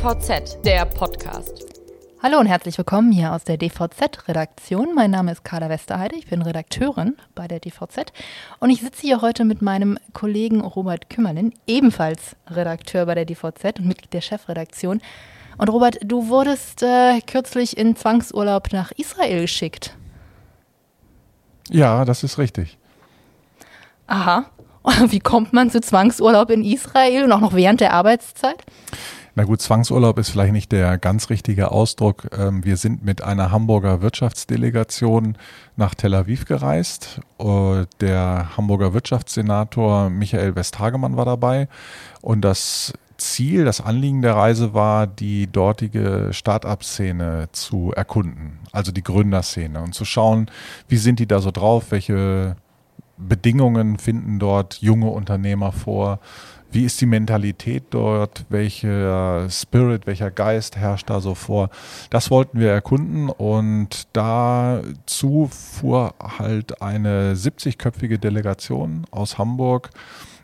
DVZ, der Podcast. Hallo und herzlich willkommen hier aus der DVZ-Redaktion. Mein Name ist Carla Westerheide, ich bin Redakteurin bei der DVZ und ich sitze hier heute mit meinem Kollegen Robert Kümmerlin, ebenfalls Redakteur bei der DVZ und Mitglied der Chefredaktion. Und Robert, du wurdest äh, kürzlich in Zwangsurlaub nach Israel geschickt. Ja, das ist richtig. Aha. Wie kommt man zu Zwangsurlaub in Israel und auch noch während der Arbeitszeit? Na gut, Zwangsurlaub ist vielleicht nicht der ganz richtige Ausdruck. Ähm, wir sind mit einer Hamburger Wirtschaftsdelegation nach Tel Aviv gereist. Äh, der Hamburger Wirtschaftssenator Michael Westhagemann war dabei. Und das Ziel, das Anliegen der Reise war, die dortige Start-up-Szene zu erkunden, also die Gründerszene und zu schauen, wie sind die da so drauf, welche Bedingungen finden dort junge Unternehmer vor, wie ist die Mentalität dort, welcher Spirit, welcher Geist herrscht da so vor. Das wollten wir erkunden und dazu fuhr halt eine 70-köpfige Delegation aus Hamburg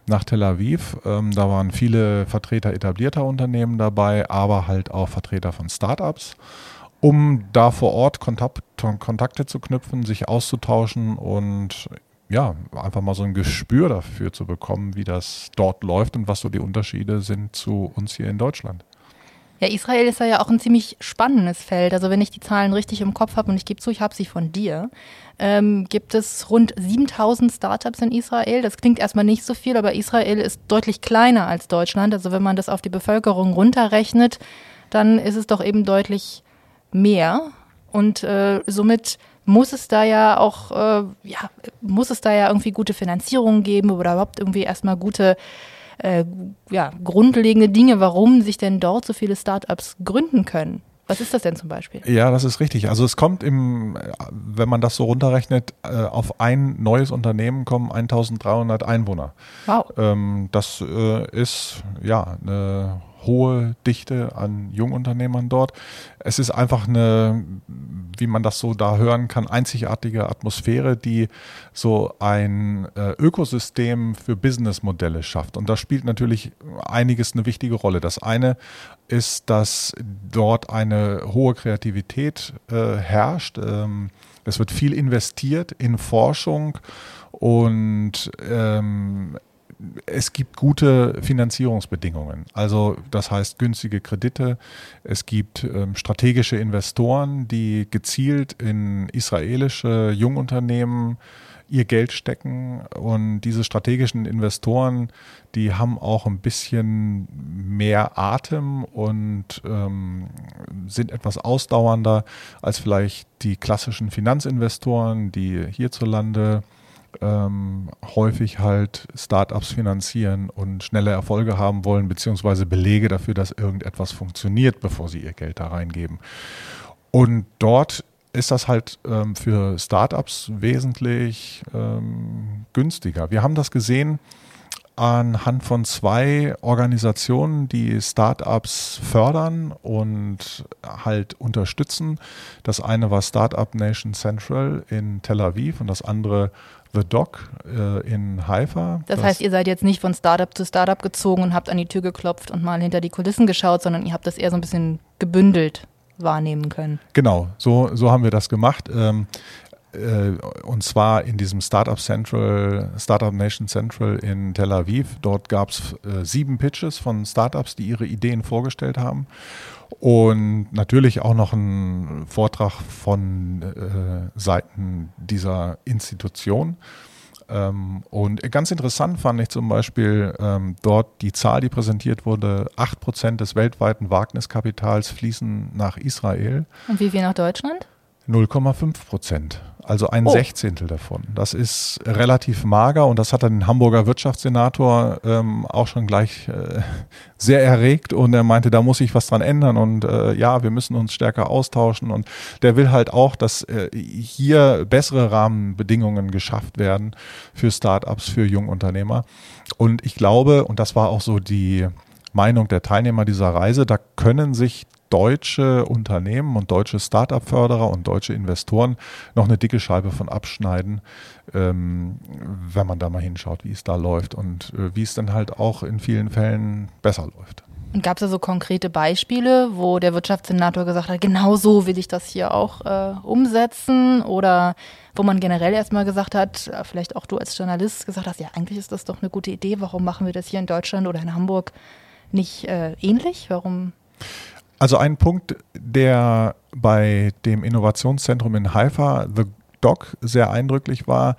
nach Tel Aviv. Ähm, da waren viele Vertreter etablierter Unternehmen dabei, aber halt auch Vertreter von Startups, um da vor Ort Kontakt, Kontakte zu knüpfen, sich auszutauschen und ja, einfach mal so ein Gespür dafür zu bekommen, wie das dort läuft und was so die Unterschiede sind zu uns hier in Deutschland. Ja, Israel ist ja auch ein ziemlich spannendes Feld. Also wenn ich die Zahlen richtig im Kopf habe und ich gebe zu, ich habe sie von dir, ähm, gibt es rund 7000 Startups in Israel. Das klingt erstmal nicht so viel, aber Israel ist deutlich kleiner als Deutschland. Also wenn man das auf die Bevölkerung runterrechnet, dann ist es doch eben deutlich mehr. Und äh, somit muss es da ja auch, äh, ja, muss es da ja irgendwie gute Finanzierung geben oder überhaupt irgendwie erstmal gute äh, ja, grundlegende Dinge, warum sich denn dort so viele Startups gründen können. Was ist das denn zum Beispiel? Ja, das ist richtig. Also es kommt im, wenn man das so runterrechnet, äh, auf ein neues Unternehmen kommen 1300 Einwohner. Wow. Ähm, das äh, ist ja eine hohe Dichte an Jungunternehmern dort. Es ist einfach eine, wie man das so da hören kann, einzigartige Atmosphäre, die so ein äh, Ökosystem für Businessmodelle schafft. Und da spielt natürlich einiges eine wichtige Rolle. Das eine ist, dass dort eine hohe Kreativität äh, herrscht. Ähm, es wird viel investiert in Forschung und ähm, es gibt gute Finanzierungsbedingungen. Also das heißt günstige Kredite. Es gibt ähm, strategische Investoren, die gezielt in israelische Jungunternehmen ihr Geld stecken. Und diese strategischen Investoren, die haben auch ein bisschen mehr Atem und ähm, sind etwas ausdauernder als vielleicht die klassischen Finanzinvestoren, die hierzulande ähm, häufig halt Startups finanzieren und schnelle Erfolge haben wollen, beziehungsweise Belege dafür, dass irgendetwas funktioniert, bevor sie ihr Geld da reingeben. Und dort ist das halt ähm, für Startups wesentlich ähm, günstiger. Wir haben das gesehen anhand von zwei Organisationen, die Startups fördern und halt unterstützen. Das eine war Startup Nation Central in Tel Aviv und das andere The Dock äh, in Haifa. Das, das, heißt, ihr seid jetzt nicht von Startup zu Startup gezogen und habt an die Tür geklopft und mal hinter die Kulissen geschaut, sondern ihr habt das eher so ein bisschen gebündelt wahrnehmen können. Genau, so, so haben wir das gemacht. Ähm, äh, und zwar in diesem Startup Central, Startup Nation Central in Tel Aviv. Dort gab es äh, sieben Pitches von Startups, die ihre Ideen vorgestellt haben. Und natürlich auch noch ein Vortrag von äh, Seiten dieser Institution. Ähm, und ganz interessant fand ich zum Beispiel ähm, dort die Zahl, die präsentiert wurde, 8% des weltweiten Wagniskapitals fließen nach Israel. Und wie viel nach Deutschland? 0,5 Prozent. Also ein oh. Sechzehntel davon. Das ist relativ mager und das hat dann den Hamburger Wirtschaftssenator ähm, auch schon gleich äh, sehr erregt und er meinte, da muss sich was dran ändern und äh, ja, wir müssen uns stärker austauschen und der will halt auch, dass äh, hier bessere Rahmenbedingungen geschafft werden für Startups, für Jungunternehmer. Und ich glaube, und das war auch so die Meinung der Teilnehmer dieser Reise, da können sich deutsche Unternehmen und deutsche Start-up-Förderer und deutsche Investoren noch eine dicke Scheibe von abschneiden, ähm, wenn man da mal hinschaut, wie es da läuft und äh, wie es dann halt auch in vielen Fällen besser läuft. Und gab es da so konkrete Beispiele, wo der Wirtschaftssenator gesagt hat, genau so will ich das hier auch äh, umsetzen? Oder wo man generell erstmal gesagt hat, äh, vielleicht auch du als Journalist gesagt hast, ja, eigentlich ist das doch eine gute Idee, warum machen wir das hier in Deutschland oder in Hamburg nicht äh, ähnlich? Warum? Also ein Punkt, der bei dem Innovationszentrum in Haifa, The Doc, sehr eindrücklich war,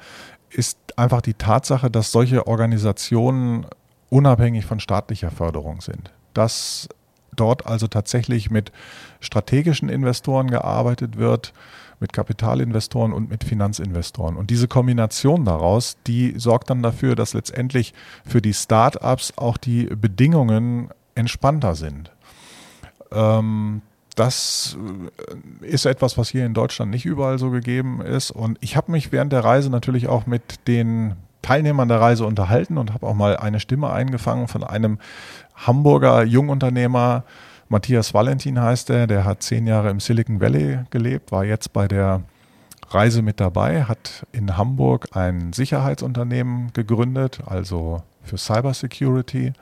ist einfach die Tatsache, dass solche Organisationen unabhängig von staatlicher Förderung sind. Dass dort also tatsächlich mit strategischen Investoren gearbeitet wird, mit Kapitalinvestoren und mit Finanzinvestoren. Und diese Kombination daraus, die sorgt dann dafür, dass letztendlich für die Start-ups auch die Bedingungen entspannter sind. Ähm, das äh, ist etwas, was hier in Deutschland nicht überall so gegeben ist. Und ich habe mich während der Reise natürlich auch mit den Teilnehmern der Reise unterhalten und habe auch mal eine Stimme eingefangen von einem Hamburger Jungunternehmer, Matthias Valentin heißt er, der hat zehn Jahre im Silicon Valley gelebt, war jetzt bei der Reise mit dabei, hat in Hamburg ein Sicherheitsunternehmen gegründet, also für Cybersecurity.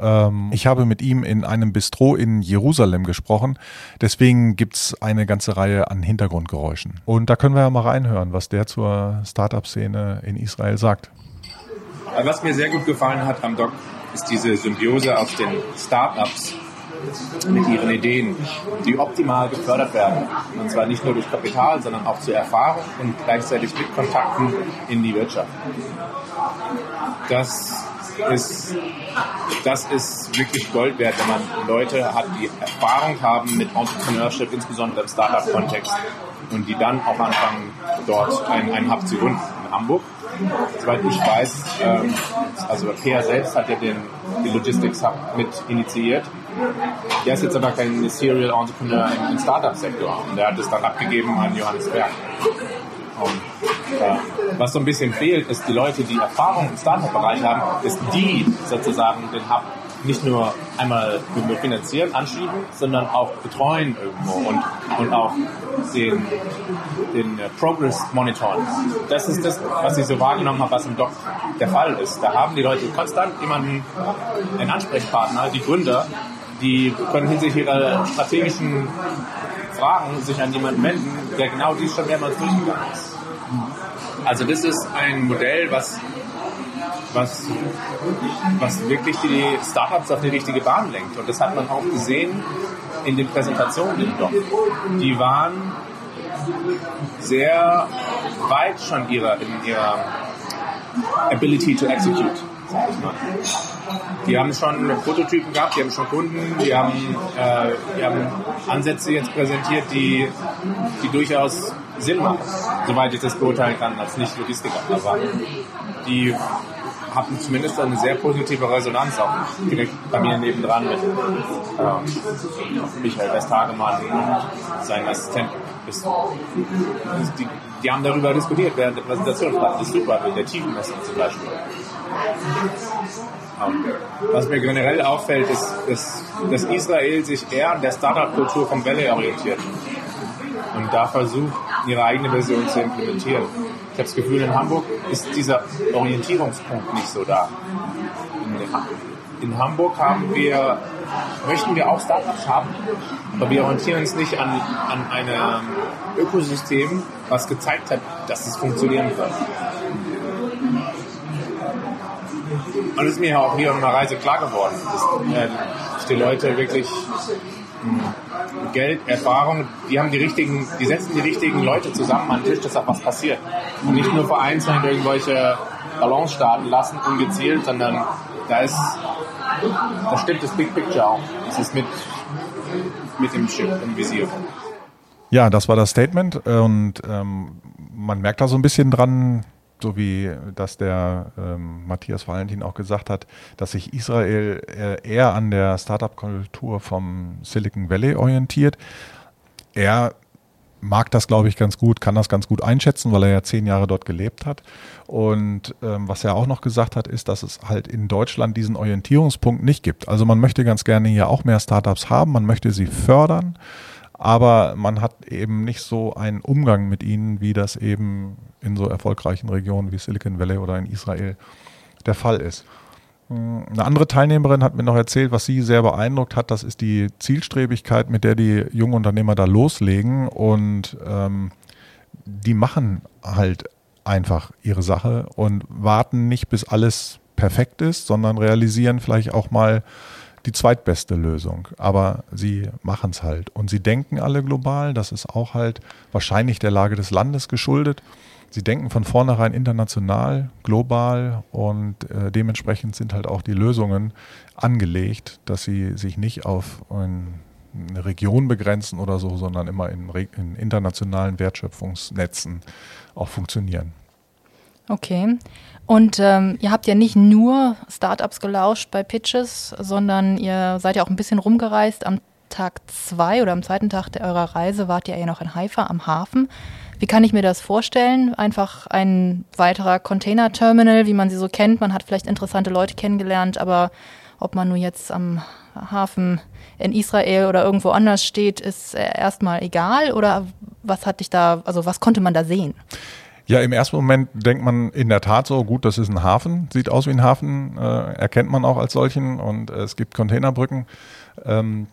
Ähm, ich habe mit ihm in einem Bistro in Jerusalem gesprochen. Deswegen gibt es eine ganze Reihe an Hintergrundgeräuschen. Und da können wir ja mal reinhören, was der zur Startup-Szene in Israel sagt. Was mir sehr gut gefallen hat am Doc, ist diese Symbiose aus den Startups mit ihren Ideen, die optimal gefördert werden. Und zwar nicht nur durch Kapital, sondern auch zur Erfahrung und gleichzeitig mit Kontakten in die Wirtschaft. Das ist, das ist wirklich Gold wert, wenn man Leute hat, die Erfahrung haben mit Entrepreneurship, insbesondere im Startup-Kontext, und die dann auch anfangen, dort einen, einen Hub zu gründen. In Hamburg Soweit ich weiß, ähm, also Peer selbst hat ja den, den Logistics Hub mit initiiert. Der ist jetzt aber kein Serial Entrepreneur im, im Startup-Sektor und der hat es dann abgegeben an Johannes Berg. Äh, was so ein bisschen fehlt, ist die Leute, die Erfahrung im Startup-Bereich haben, ist die sozusagen den Hub nicht nur einmal finanzieren, anschieben, sondern auch betreuen irgendwo und, und auch den, den Progress monitoren. Das ist das, was ich so wahrgenommen habe, was im Doc der Fall ist. Da haben die Leute konstant jemanden, einen Ansprechpartner, die Gründer, die können hinsichtlich ihrer strategischen Fragen sich an jemanden wenden, der genau dies schon mehrmals durchgegangen ist. Also das ist ein Modell, was was, was wirklich die Startups auf die richtige Bahn lenkt. Und das hat man auch gesehen in den Präsentationen im Doc. Die waren sehr weit schon ihrer, in ihrer Ability to execute. Die haben schon Prototypen gehabt, die haben schon Kunden, die haben, äh, die haben Ansätze jetzt präsentiert, die, die durchaus Sinn machen, soweit ich das beurteilen kann als Nicht-Logistiker. Aber die hatten zumindest eine sehr positive Resonanz auch direkt bei mir nebendran mit ähm, Michael Westhagemann und seinen Assistenten. Die, die, haben darüber diskutiert während der Präsentation. Das ist super, mit der Tiefenmessung zum Beispiel. Ähm, was mir generell auffällt, ist, ist, dass Israel sich eher an der Startup-Kultur vom Valley orientiert und da versucht, ihre eigene Version zu implementieren. Ich habe das Gefühl, in Hamburg ist dieser Orientierungspunkt nicht so da. In, Hamburg haben wir, möchten wir auch Startups haben, aber wir orientieren uns nicht an, an einem Ökosystem, was gezeigt hat, dass es funktionieren kann. Und es ist mir auch hier auf einer Reise klar geworden, dass äh, die Leute wirklich Geld, Erfahrung, die haben die richtigen, die setzen die richtigen Leute zusammen an den Tisch, dass da was passiert. Und nicht nur vereinzelt irgendwelche Ballons starten lassen, ungezielt, sondern da ist, da stimmt das Big Picture auch. Das ist mit, mit dem Chip im Visier. Ja, das war das Statement und ähm, man merkt da so ein bisschen dran, so wie das der ähm, Matthias Valentin auch gesagt hat, dass sich Israel äh, eher an der Startup-Kultur vom Silicon Valley orientiert. Er mag das, glaube ich, ganz gut, kann das ganz gut einschätzen, weil er ja zehn Jahre dort gelebt hat. Und ähm, was er auch noch gesagt hat, ist, dass es halt in Deutschland diesen Orientierungspunkt nicht gibt. Also man möchte ganz gerne hier auch mehr Startups haben, man möchte sie fördern aber man hat eben nicht so einen Umgang mit ihnen, wie das eben in so erfolgreichen Regionen wie Silicon Valley oder in Israel der Fall ist. Eine andere Teilnehmerin hat mir noch erzählt, was sie sehr beeindruckt hat, das ist die Zielstrebigkeit, mit der die jungen Unternehmer da loslegen und ähm, die machen halt einfach ihre Sache und warten nicht, bis alles perfekt ist, sondern realisieren vielleicht auch mal die zweitbeste Lösung. Aber sie machen es halt. Und sie denken alle global. Das ist auch halt wahrscheinlich der Lage des Landes geschuldet. Sie denken von vornherein international, global und äh, dementsprechend sind halt auch die Lösungen angelegt, dass sie sich nicht auf ein, eine Region begrenzen oder so, sondern immer in, in internationalen Wertschöpfungsnetzen auch funktionieren. Okay. Und ähm, ihr habt ja nicht nur Startups gelauscht bei Pitches, sondern ihr seid ja auch ein bisschen rumgereist. Am Tag zwei oder am zweiten Tag eurer Reise wart ihr ja noch in Haifa am Hafen. Wie kann ich mir das vorstellen? Einfach ein weiterer Container-Terminal, wie man sie so kennt. Man hat vielleicht interessante Leute kennengelernt, aber ob man nur jetzt am Hafen in Israel oder irgendwo anders steht, ist erstmal egal. Oder was hat dich da, also was konnte man da sehen? Ja, im ersten Moment denkt man in der Tat so, gut, das ist ein Hafen, sieht aus wie ein Hafen, äh, erkennt man auch als solchen und äh, es gibt Containerbrücken. Ähm,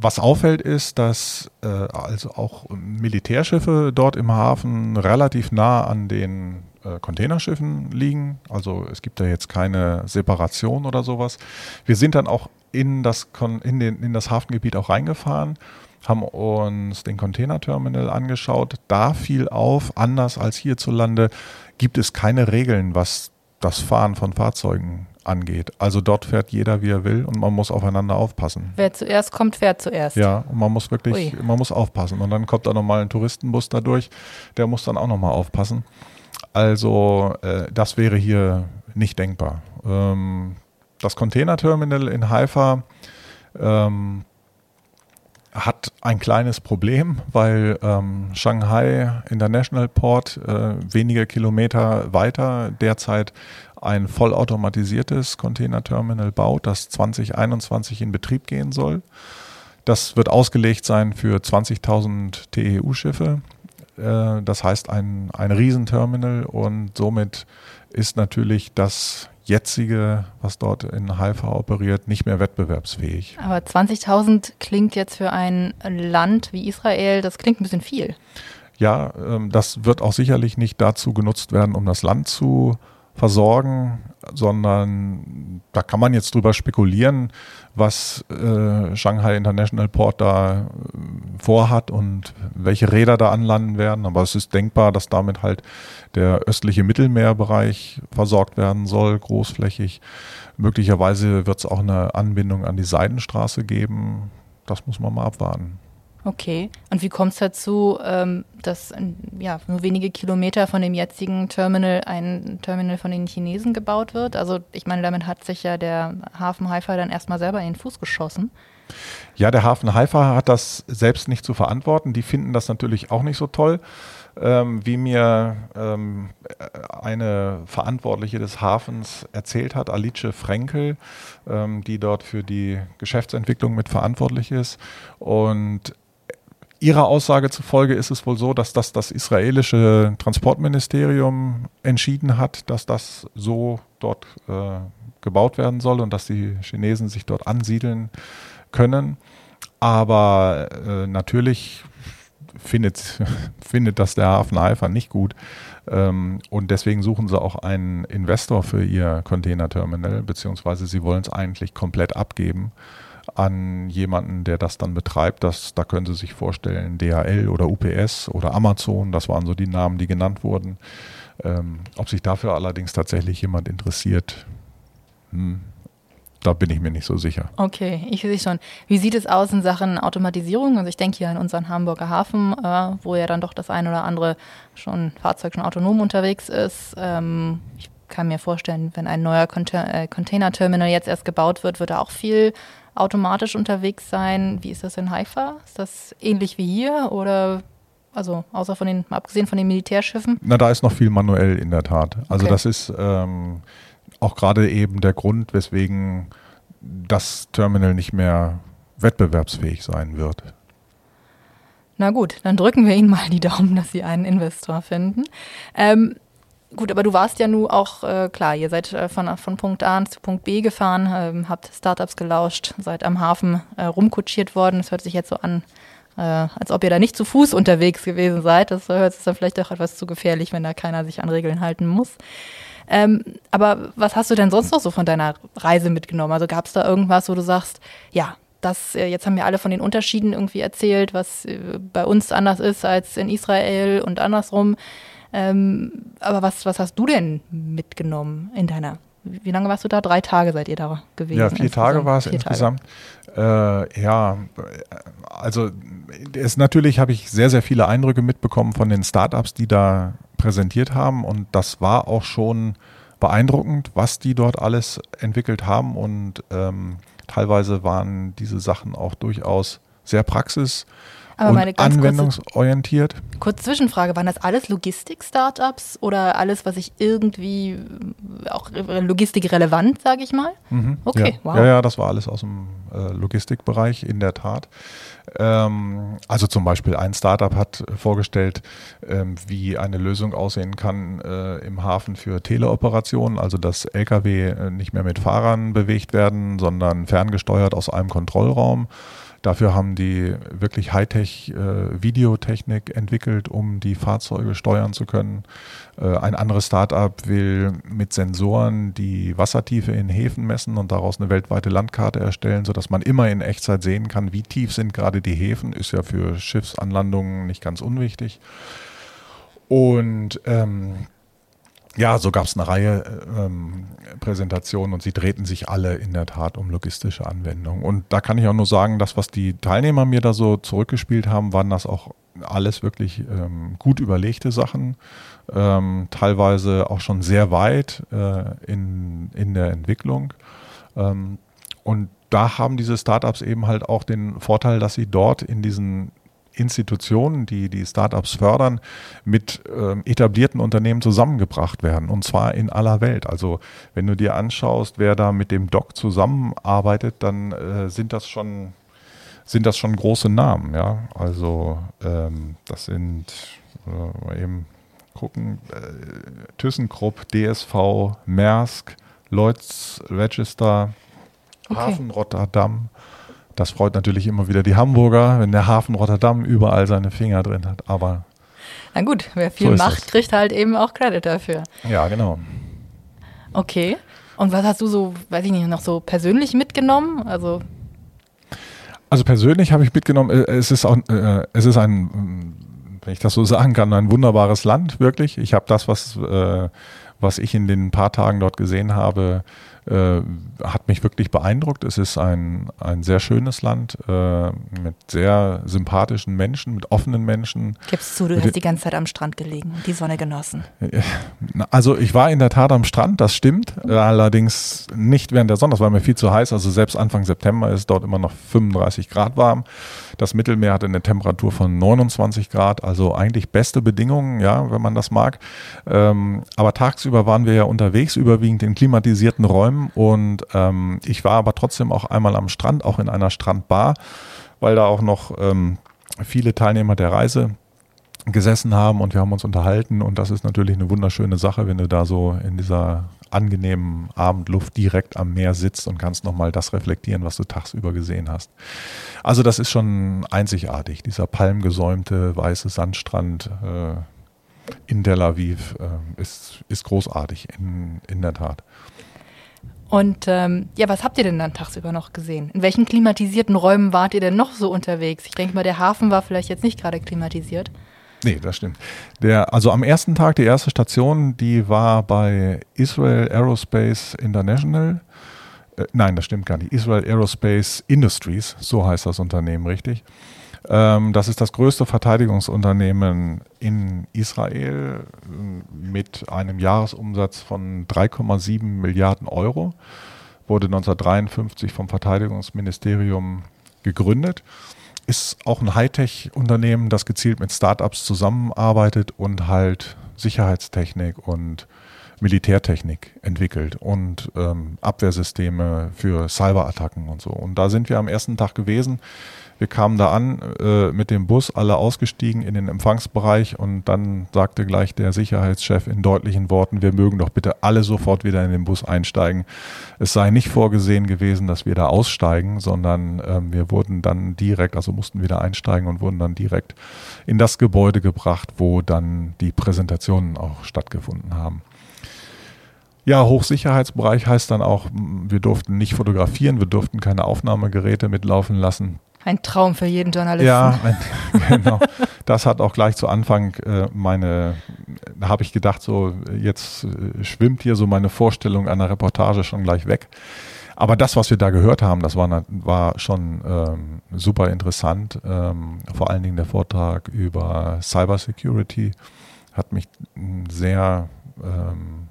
was auffällt ist, dass äh, also auch Militärschiffe dort im Hafen relativ nah an den äh, Containerschiffen liegen. Also es gibt da jetzt keine Separation oder sowas. Wir sind dann auch in das, in den, in das Hafengebiet auch reingefahren, haben uns den Containerterminal angeschaut. Da fiel auf, anders als hierzulande, gibt es keine Regeln, was das Fahren von Fahrzeugen angeht. Also dort fährt jeder, wie er will und man muss aufeinander aufpassen. Wer zuerst kommt, fährt zuerst. Ja, und man muss wirklich, Ui. man muss aufpassen. Und dann kommt da nochmal ein Touristenbus dadurch, der muss dann auch nochmal aufpassen. Also äh, das wäre hier nicht denkbar. Ähm, das Containerterminal in Haifa ähm, hat ein kleines Problem, weil ähm, Shanghai International Port äh, wenige Kilometer weiter derzeit ein vollautomatisiertes Containerterminal baut, das 2021 in Betrieb gehen soll. Das wird ausgelegt sein für 20.000 TEU-Schiffe. Äh, das heißt ein, ein Riesenterminal und somit ist natürlich das jetzige, was dort in Haifa operiert, nicht mehr wettbewerbsfähig. Aber 20.000 klingt jetzt für ein Land wie Israel, das klingt ein bisschen viel. Ja, ähm, das wird auch sicherlich nicht dazu genutzt werden, um das Land zu versorgen, sondern da kann man jetzt drüber spekulieren, was äh, Shanghai International Port da äh, vorhat und welche Räder da anlanden werden. Aber es ist denkbar, dass damit halt der östliche Mittelmeerbereich versorgt werden soll, großflächig. Möglicherweise wird es auch eine Anbindung an die Seidenstraße geben. Das muss man mal abwarten. Okay. Und wie kommt es dazu, ähm, dass ja, nur wenige Kilometer von dem jetzigen Terminal ein Terminal von den Chinesen gebaut wird? Also ich meine, damit hat sich ja der Hafen Haifa dann erstmal selber in den Fuß geschossen. Ja, der Hafen Haifa hat das selbst nicht zu verantworten. Die finden das natürlich auch nicht so toll. Ähm, wie mir ähm, eine Verantwortliche des Hafens erzählt hat, Alice Frenkel, ähm, die dort für die Geschäftsentwicklung mit verantwortlich ist. Und Ihrer Aussage zufolge ist es wohl so, dass das das israelische Transportministerium entschieden hat, dass das so dort äh, gebaut werden soll und dass die Chinesen sich dort ansiedeln können. Aber äh, natürlich findet, findet das der Hafen Haifa nicht gut. Ähm, und deswegen suchen sie auch einen Investor für ihr Containerterminal, beziehungsweise sie wollen es eigentlich komplett abgeben an jemanden, der das dann betreibt. Das, da können Sie sich vorstellen, DHL oder UPS oder Amazon, das waren so die Namen, die genannt wurden. Ähm, ob sich dafür allerdings tatsächlich jemand interessiert, hm, da bin ich mir nicht so sicher. Okay, ich sehe schon. Wie sieht es aus in Sachen Automatisierung? Also ich denke hier an unseren Hamburger Hafen, äh, wo ja dann doch das eine oder andere schon Fahrzeug schon autonom unterwegs ist. Ähm, ich kann mir vorstellen, wenn ein neuer äh, Container-Terminal jetzt erst gebaut wird, wird da auch viel automatisch unterwegs sein. Wie ist das in Haifa? Ist das ähnlich wie hier oder also außer von den, abgesehen von den Militärschiffen? Na, da ist noch viel manuell in der Tat. Also okay. das ist ähm, auch gerade eben der Grund, weswegen das Terminal nicht mehr wettbewerbsfähig sein wird. Na gut, dann drücken wir Ihnen mal die Daumen, dass Sie einen Investor finden. Ähm, gut, aber du warst ja nun auch, äh, klar, ihr seid äh, von, von Punkt A zu Punkt B gefahren, ähm, habt Startups gelauscht, seid am Hafen äh, rumkutschiert worden. Es hört sich jetzt so an, äh, als ob ihr da nicht zu Fuß unterwegs gewesen seid. Das hört sich dann vielleicht auch etwas zu gefährlich, wenn da keiner sich an Regeln halten muss. Ähm, aber was hast du denn sonst noch so von deiner Reise mitgenommen? Also gab es da irgendwas, wo du sagst, ja, das, äh, jetzt haben wir alle von den Unterschieden irgendwie erzählt, was äh, bei uns anders ist als in Israel und andersrum. Ähm, aber was, was hast du denn mitgenommen in deiner wie lange warst du da? Drei Tage seid ihr da gewesen? Ja, vier Tage war es insgesamt. Äh, ja, also es, natürlich habe ich sehr, sehr viele Eindrücke mitbekommen von den Startups, die da präsentiert haben und das war auch schon beeindruckend, was die dort alles entwickelt haben und ähm, teilweise waren diese Sachen auch durchaus sehr praxis- aber und anwendungsorientiert. Kurze, kurze Zwischenfrage, waren das alles Logistik-Startups oder alles, was ich irgendwie auch logistikrelevant, sage ich mal? Mhm, okay, ja. wow. Ja, ja, das war alles aus dem äh, Logistikbereich, in der Tat. Ähm, also zum Beispiel ein Startup hat vorgestellt, ähm, wie eine Lösung aussehen kann äh, im Hafen für Teleoperationen, also dass Lkw äh, nicht mehr mit Fahrern bewegt werden, sondern ferngesteuert aus einem Kontrollraum. Dafür haben die wirklich Hightech-Videotechnik äh, entwickelt, um die Fahrzeuge steuern zu können. Äh, ein anderes Startup will mit Sensoren die Wassertiefe in Häfen messen und daraus eine weltweite Landkarte erstellen, sodass man immer in Echtzeit sehen kann, wie tief sind gerade die Häfen. Ist ja für Schiffsanlandungen nicht ganz unwichtig. Und ähm, ja, so gab es eine Reihe ähm, Präsentationen und sie drehten sich alle in der Tat um logistische Anwendungen. Und da kann ich auch nur sagen, das, was die Teilnehmer mir da so zurückgespielt haben, waren das auch alles wirklich ähm, gut überlegte Sachen, ähm, teilweise auch schon sehr weit äh, in, in der Entwicklung. Ähm, und da haben diese Startups eben halt auch den Vorteil, dass sie dort in diesen Institutionen, die die Startups fördern, mit ähm, etablierten Unternehmen zusammengebracht werden und zwar in aller Welt. Also wenn du dir anschaust, wer da mit dem Doc zusammenarbeitet, dann äh, sind das schon sind das schon große Namen, ja. Also ähm, das sind äh, eben gucken äh, ThyssenKrupp, DSV, Maersk, Lloyds Register, okay. Hafen Rotterdam. Das freut natürlich immer wieder die Hamburger, wenn der Hafen Rotterdam überall seine Finger drin hat. Aber na gut, wer viel so macht, das. kriegt halt eben auch Credit dafür. Ja, genau. Okay. Und was hast du so, weiß ich nicht, noch so persönlich mitgenommen? Also also persönlich habe ich mitgenommen, äh, es ist auch, äh, es ist ein, wenn ich das so sagen kann, ein wunderbares Land, wirklich. Ich habe das, was, äh, was ich in den paar Tagen dort gesehen habe, äh, hat mich wirklich beeindruckt. Es ist ein, ein sehr schönes Land äh, mit sehr sympathischen Menschen, mit offenen Menschen. Gibst zu, du hast die ganze Zeit am Strand gelegen und die Sonne genossen. Also ich war in der Tat am Strand, das stimmt. Allerdings nicht während der Sonne, das war mir viel zu heiß. Also selbst Anfang September ist dort immer noch 35 Grad warm. Das Mittelmeer hatte eine Temperatur von 29 Grad, also eigentlich beste Bedingungen, ja, wenn man das mag. Ähm, aber tagsüber waren wir ja unterwegs, überwiegend in klimatisierten Räumen und ähm, ich war aber trotzdem auch einmal am Strand, auch in einer Strandbar, weil da auch noch ähm, viele Teilnehmer der Reise gesessen haben und wir haben uns unterhalten und das ist natürlich eine wunderschöne Sache, wenn du da so in dieser angenehmen Abendluft direkt am Meer sitzt und kannst nochmal das reflektieren, was du tagsüber gesehen hast. Also das ist schon einzigartig, dieser palmgesäumte weiße Sandstrand äh, in Tel Aviv äh, ist, ist großartig, in, in der Tat. Und ähm, ja, was habt ihr denn dann tagsüber noch gesehen? In welchen klimatisierten Räumen wart ihr denn noch so unterwegs? Ich denke mal, der Hafen war vielleicht jetzt nicht gerade klimatisiert. Nee, das stimmt. Der, also am ersten Tag, die erste Station, die war bei Israel Aerospace International. Äh, nein, das stimmt gar nicht. Israel Aerospace Industries, so heißt das Unternehmen richtig. Ähm, das ist das größte Verteidigungsunternehmen in Israel äh, mit einem Jahresumsatz von 3,7 Milliarden Euro. Wurde 1953 vom Verteidigungsministerium gegründet ist auch ein Hightech-Unternehmen, das gezielt mit Startups zusammenarbeitet und halt Sicherheitstechnik und Militärtechnik entwickelt und ähm, Abwehrsysteme für Cyberattacken und so. Und da sind wir am ersten Tag gewesen. Wir kamen da an äh, mit dem Bus, alle ausgestiegen in den Empfangsbereich und dann sagte gleich der Sicherheitschef in deutlichen Worten, wir mögen doch bitte alle sofort wieder in den Bus einsteigen. Es sei nicht vorgesehen gewesen, dass wir da aussteigen, sondern ähm, wir wurden dann direkt, also mussten wieder einsteigen und wurden dann direkt in das Gebäude gebracht, wo dann die Präsentationen auch stattgefunden haben. Ja, Hochsicherheitsbereich heißt dann auch, wir durften nicht fotografieren, wir durften keine Aufnahmegeräte mitlaufen lassen. Ein Traum für jeden Journalisten. Ja, ein, genau. Das hat auch gleich zu Anfang äh, meine, da habe ich gedacht, so jetzt äh, schwimmt hier so meine Vorstellung einer Reportage schon gleich weg. Aber das, was wir da gehört haben, das war, war schon ähm, super interessant. Ähm, vor allen Dingen der Vortrag über Cybersecurity hat mich sehr ähm,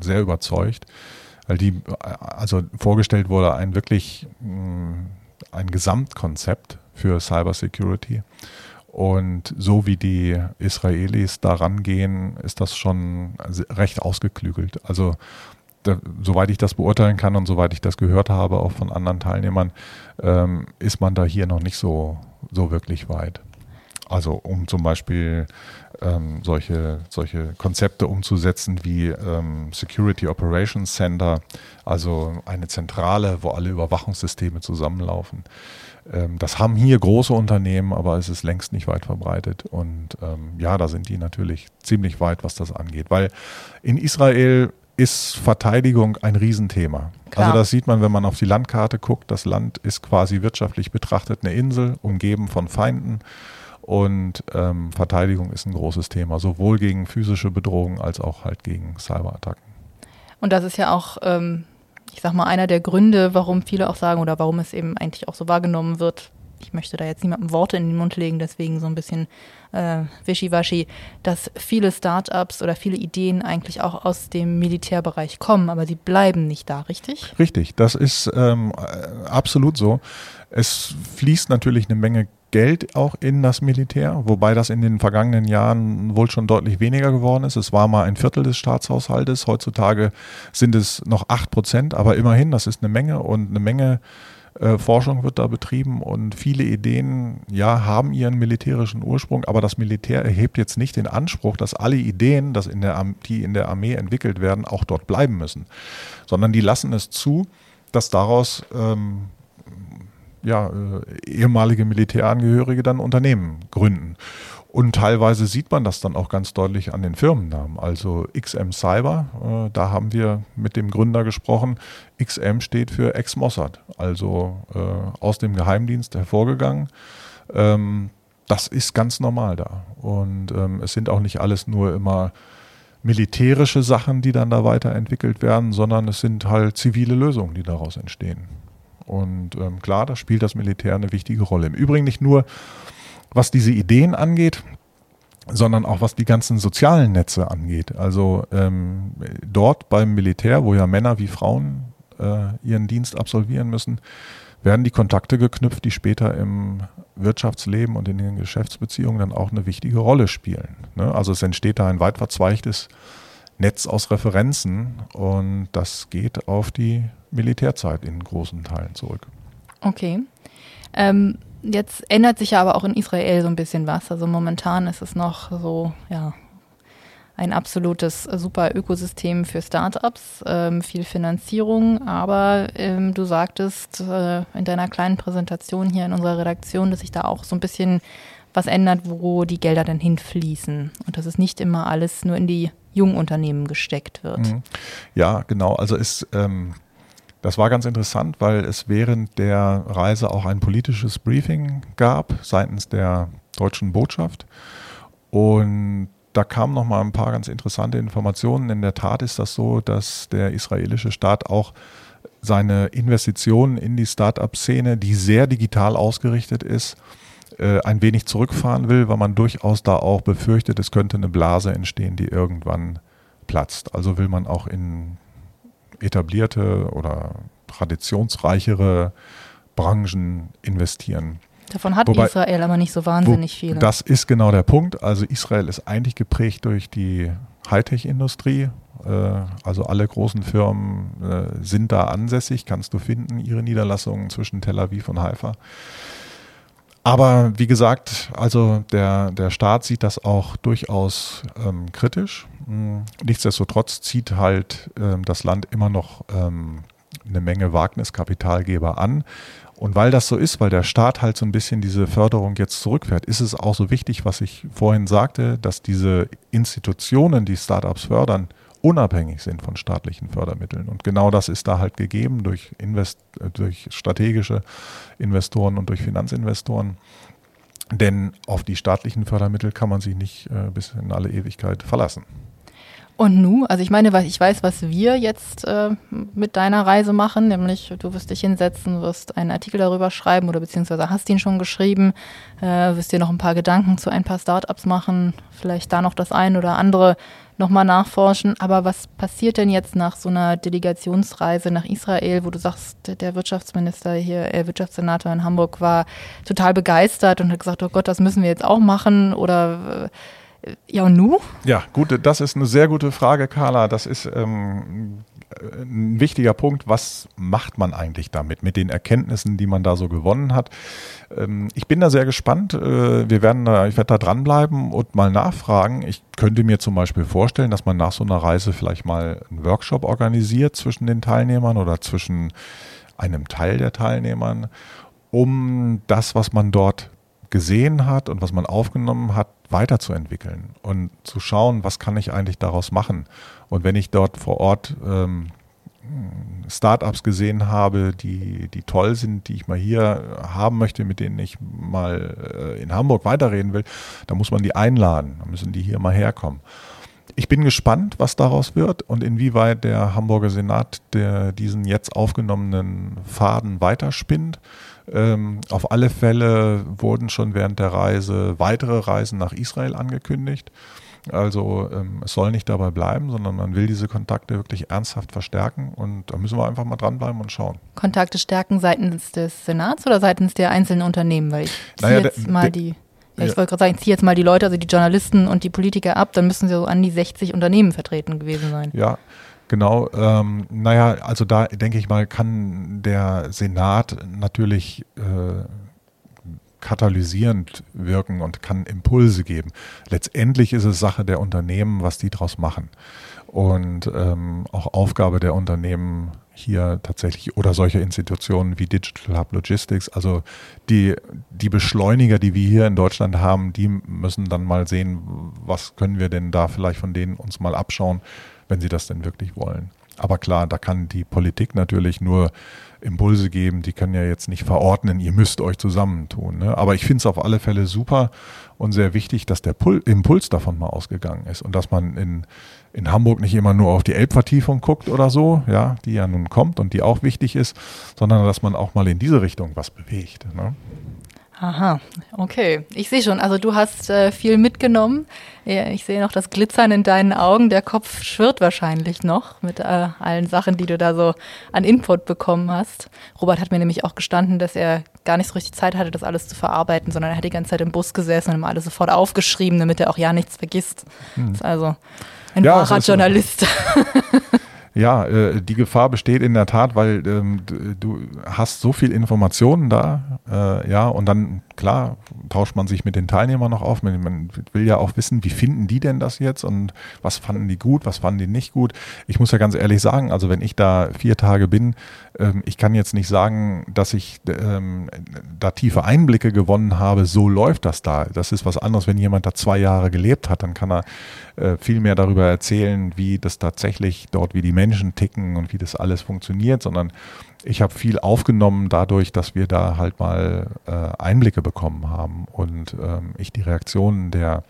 sehr überzeugt, weil die, also vorgestellt wurde ein wirklich mm, ein Gesamtkonzept für Cybersecurity. Und so wie die Israelis daran gehen, ist das schon recht ausgeklügelt. Also da, soweit ich das beurteilen kann und soweit ich das gehört habe, auch von anderen Teilnehmern, ähm, ist man da hier noch nicht so, so wirklich weit. Also um zum Beispiel ähm, solche, solche Konzepte umzusetzen wie ähm, Security Operations Center, also eine Zentrale, wo alle Überwachungssysteme zusammenlaufen. Ähm, das haben hier große Unternehmen, aber es ist längst nicht weit verbreitet. Und ähm, ja, da sind die natürlich ziemlich weit, was das angeht. Weil in Israel ist Verteidigung ein Riesenthema. Klar. Also das sieht man, wenn man auf die Landkarte guckt. Das Land ist quasi wirtschaftlich betrachtet eine Insel, umgeben von Feinden. Und ähm, Verteidigung ist ein großes Thema, sowohl gegen physische Bedrohungen als auch halt gegen Cyberattacken. Und das ist ja auch, ähm, ich sag mal, einer der Gründe, warum viele auch sagen oder warum es eben eigentlich auch so wahrgenommen wird. Ich möchte da jetzt niemandem Worte in den Mund legen, deswegen so ein bisschen äh, wischiwaschi, dass viele Startups oder viele Ideen eigentlich auch aus dem Militärbereich kommen, aber sie bleiben nicht da, richtig? Richtig, das ist ähm, äh, absolut so. Es fließt natürlich eine Menge Geld auch in das Militär, wobei das in den vergangenen Jahren wohl schon deutlich weniger geworden ist. Es war mal ein Viertel des Staatshaushaltes, heutzutage sind es noch acht Prozent, aber immerhin, das ist eine Menge und eine Menge äh, Forschung wird da betrieben und viele Ideen, ja, haben ihren militärischen Ursprung, aber das Militär erhebt jetzt nicht den Anspruch, dass alle Ideen, dass in der, die in der Armee entwickelt werden, auch dort bleiben müssen, sondern die lassen es zu, dass daraus ähm, ja, äh, ehemalige Militärangehörige dann Unternehmen gründen. Und teilweise sieht man das dann auch ganz deutlich an den Firmennamen. Also XM Cyber, äh, da haben wir mit dem Gründer gesprochen. XM steht für Ex-Mossad, also äh, aus dem Geheimdienst hervorgegangen. Ähm, das ist ganz normal da. Und ähm, es sind auch nicht alles nur immer militärische Sachen, die dann da weiterentwickelt werden, sondern es sind halt zivile Lösungen, die daraus entstehen. Und ähm, klar, da spielt das Militär eine wichtige Rolle. Im Übrigen nicht nur, was diese Ideen angeht, sondern auch was die ganzen sozialen Netze angeht. Also ähm, dort beim Militär, wo ja Männer wie Frauen äh, ihren Dienst absolvieren müssen, werden die Kontakte geknüpft, die später im Wirtschaftsleben und in den Geschäftsbeziehungen dann auch eine wichtige Rolle spielen. Ne? Also es entsteht da ein weit verzweigtes Netz aus Referenzen und das geht auf die Militärzeit in großen Teilen zurück. Okay. Ähm, jetzt ändert sich ja aber auch in Israel so ein bisschen was. Also momentan ist es noch so, ja, ein absolutes super Ökosystem für Startups, ähm, viel Finanzierung, aber ähm, du sagtest äh, in deiner kleinen Präsentation hier in unserer Redaktion, dass sich da auch so ein bisschen was ändert, wo die Gelder dann hinfließen und dass es nicht immer alles nur in die Jungunternehmen gesteckt wird. Mhm. Ja, genau. Also ist ähm, das war ganz interessant, weil es während der Reise auch ein politisches Briefing gab seitens der deutschen Botschaft und da kamen noch mal ein paar ganz interessante Informationen. In der Tat ist das so, dass der israelische Staat auch seine Investitionen in die Start-up-Szene, die sehr digital ausgerichtet ist, äh, ein wenig zurückfahren will, weil man durchaus da auch befürchtet, es könnte eine Blase entstehen, die irgendwann platzt. Also will man auch in etablierte oder traditionsreichere Branchen investieren. Davon hat Wobei, Israel aber nicht so wahnsinnig viele. Das ist genau der Punkt. Also Israel ist eigentlich geprägt durch die Hightech-Industrie. Äh, also alle großen Firmen äh, sind da ansässig, kannst du finden, ihre Niederlassungen zwischen Tel Aviv und Haifa. Aber wie gesagt, also der, der Staat sieht das auch durchaus ähm, kritisch. Hm, nichtsdestotrotz zieht halt ähm, das Land immer noch ähm, eine Menge Wagniskapitalgeber an. Und weil das so ist, weil der Staat halt so ein bisschen diese Förderung jetzt zurückfährt, ist es auch so wichtig, was ich vorhin sagte, dass diese Institutionen, die Startups fördern, unabhängig sind von staatlichen Fördermitteln. Und genau das ist da halt gegeben durch, Invest durch strategische Investoren und durch Finanzinvestoren. Denn auf die staatlichen Fördermittel kann man sich nicht äh, bis in alle Ewigkeit verlassen. Und nu, also ich meine, ich weiß, was wir jetzt äh, mit deiner Reise machen, nämlich du wirst dich hinsetzen, wirst einen Artikel darüber schreiben oder beziehungsweise hast ihn schon geschrieben, äh, wirst dir noch ein paar Gedanken zu ein paar Startups machen, vielleicht da noch das ein oder andere nochmal nachforschen. Aber was passiert denn jetzt nach so einer Delegationsreise nach Israel, wo du sagst, der Wirtschaftsminister hier, äh, Wirtschaftssenator in Hamburg war total begeistert und hat gesagt, oh Gott, das müssen wir jetzt auch machen oder äh, ja, und nu? Ja, gut, das ist eine sehr gute Frage, Carla. Das ist ähm, ein wichtiger Punkt. Was macht man eigentlich damit, mit den Erkenntnissen, die man da so gewonnen hat? Ähm, ich bin da sehr gespannt. Äh, wir werden ich werde da dranbleiben und mal nachfragen. Ich könnte mir zum Beispiel vorstellen, dass man nach so einer Reise vielleicht mal einen Workshop organisiert zwischen den Teilnehmern oder zwischen einem Teil der Teilnehmern, um das, was man dort gesehen hat und was man aufgenommen hat, weiterzuentwickeln und zu schauen, was kann ich eigentlich daraus machen. Und wenn ich dort vor Ort ähm, Startups gesehen habe, die, die toll sind, die ich mal hier haben möchte, mit denen ich mal äh, in Hamburg weiterreden will, dann muss man die einladen, dann müssen die hier mal herkommen. Ich bin gespannt, was daraus wird und inwieweit der Hamburger Senat der diesen jetzt aufgenommenen Faden weiterspinnt. Ähm, auf alle Fälle wurden schon während der Reise weitere Reisen nach Israel angekündigt. Also ähm, es soll nicht dabei bleiben, sondern man will diese Kontakte wirklich ernsthaft verstärken und da müssen wir einfach mal dranbleiben und schauen. Kontakte stärken seitens des Senats oder seitens der einzelnen Unternehmen? Weil ich naja, jetzt mal die. Ja, ich wollte gerade sagen, ich ziehe jetzt mal die Leute, also die Journalisten und die Politiker ab, dann müssen sie so an die 60 Unternehmen vertreten gewesen sein. Ja, Genau, ähm, naja, also da denke ich mal, kann der Senat natürlich äh, katalysierend wirken und kann Impulse geben. Letztendlich ist es Sache der Unternehmen, was die daraus machen. Und ähm, auch Aufgabe der Unternehmen hier tatsächlich oder solcher Institutionen wie Digital Hub Logistics, also die, die Beschleuniger, die wir hier in Deutschland haben, die müssen dann mal sehen, was können wir denn da vielleicht von denen uns mal abschauen, wenn sie das denn wirklich wollen. Aber klar, da kann die Politik natürlich nur Impulse geben, die können ja jetzt nicht verordnen, ihr müsst euch zusammentun. Ne? Aber ich finde es auf alle Fälle super und sehr wichtig, dass der Pul Impuls davon mal ausgegangen ist und dass man in, in Hamburg nicht immer nur auf die Elbvertiefung guckt oder so, ja, die ja nun kommt und die auch wichtig ist, sondern dass man auch mal in diese Richtung was bewegt. Ne? Aha, okay. Ich sehe schon, also du hast äh, viel mitgenommen. Ich sehe noch das Glitzern in deinen Augen. Der Kopf schwirrt wahrscheinlich noch mit äh, allen Sachen, die du da so an Input bekommen hast. Robert hat mir nämlich auch gestanden, dass er gar nicht so richtig Zeit hatte, das alles zu verarbeiten, sondern er hat die ganze Zeit im Bus gesessen und immer alles sofort aufgeschrieben, damit er auch ja nichts vergisst. Hm. ist also ein ja, wahrer Journalist. Ja, äh, die Gefahr besteht in der Tat, weil ähm, du hast so viel Informationen da, äh, ja, und dann klar, tauscht man sich mit den Teilnehmern noch auf. Man will ja auch wissen, wie finden die denn das jetzt und was fanden die gut, was fanden die nicht gut. Ich muss ja ganz ehrlich sagen, also wenn ich da vier Tage bin, ähm, ich kann jetzt nicht sagen, dass ich ähm, da tiefe Einblicke gewonnen habe, so läuft das da. Das ist was anderes, wenn jemand da zwei Jahre gelebt hat, dann kann er äh, viel mehr darüber erzählen, wie das tatsächlich dort, wie die Menschen ticken und wie das alles funktioniert, sondern ich habe viel aufgenommen dadurch, dass wir da halt mal äh, Einblicke bekommen haben und ähm, ich die Reaktionen der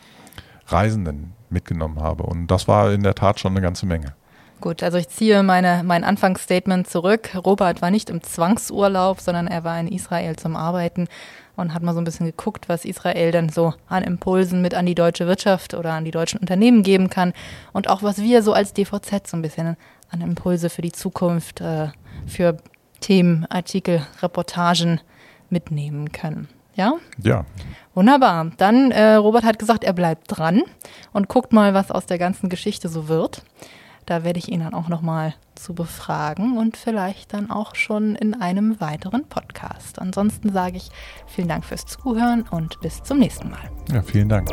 Reisenden mitgenommen habe. Und das war in der Tat schon eine ganze Menge. Gut, also ich ziehe meine, mein Anfangsstatement zurück. Robert war nicht im Zwangsurlaub, sondern er war in Israel zum Arbeiten und hat mal so ein bisschen geguckt, was Israel denn so an Impulsen mit an die deutsche Wirtschaft oder an die deutschen Unternehmen geben kann und auch was wir so als DVZ so ein bisschen an Impulse für die Zukunft, äh, für Themen, Artikel, Reportagen mitnehmen können. Ja? Ja. Wunderbar. Dann, äh, Robert hat gesagt, er bleibt dran und guckt mal, was aus der ganzen Geschichte so wird. Da werde ich ihn dann auch nochmal zu befragen und vielleicht dann auch schon in einem weiteren Podcast. Ansonsten sage ich vielen Dank fürs Zuhören und bis zum nächsten Mal. Ja, vielen Dank.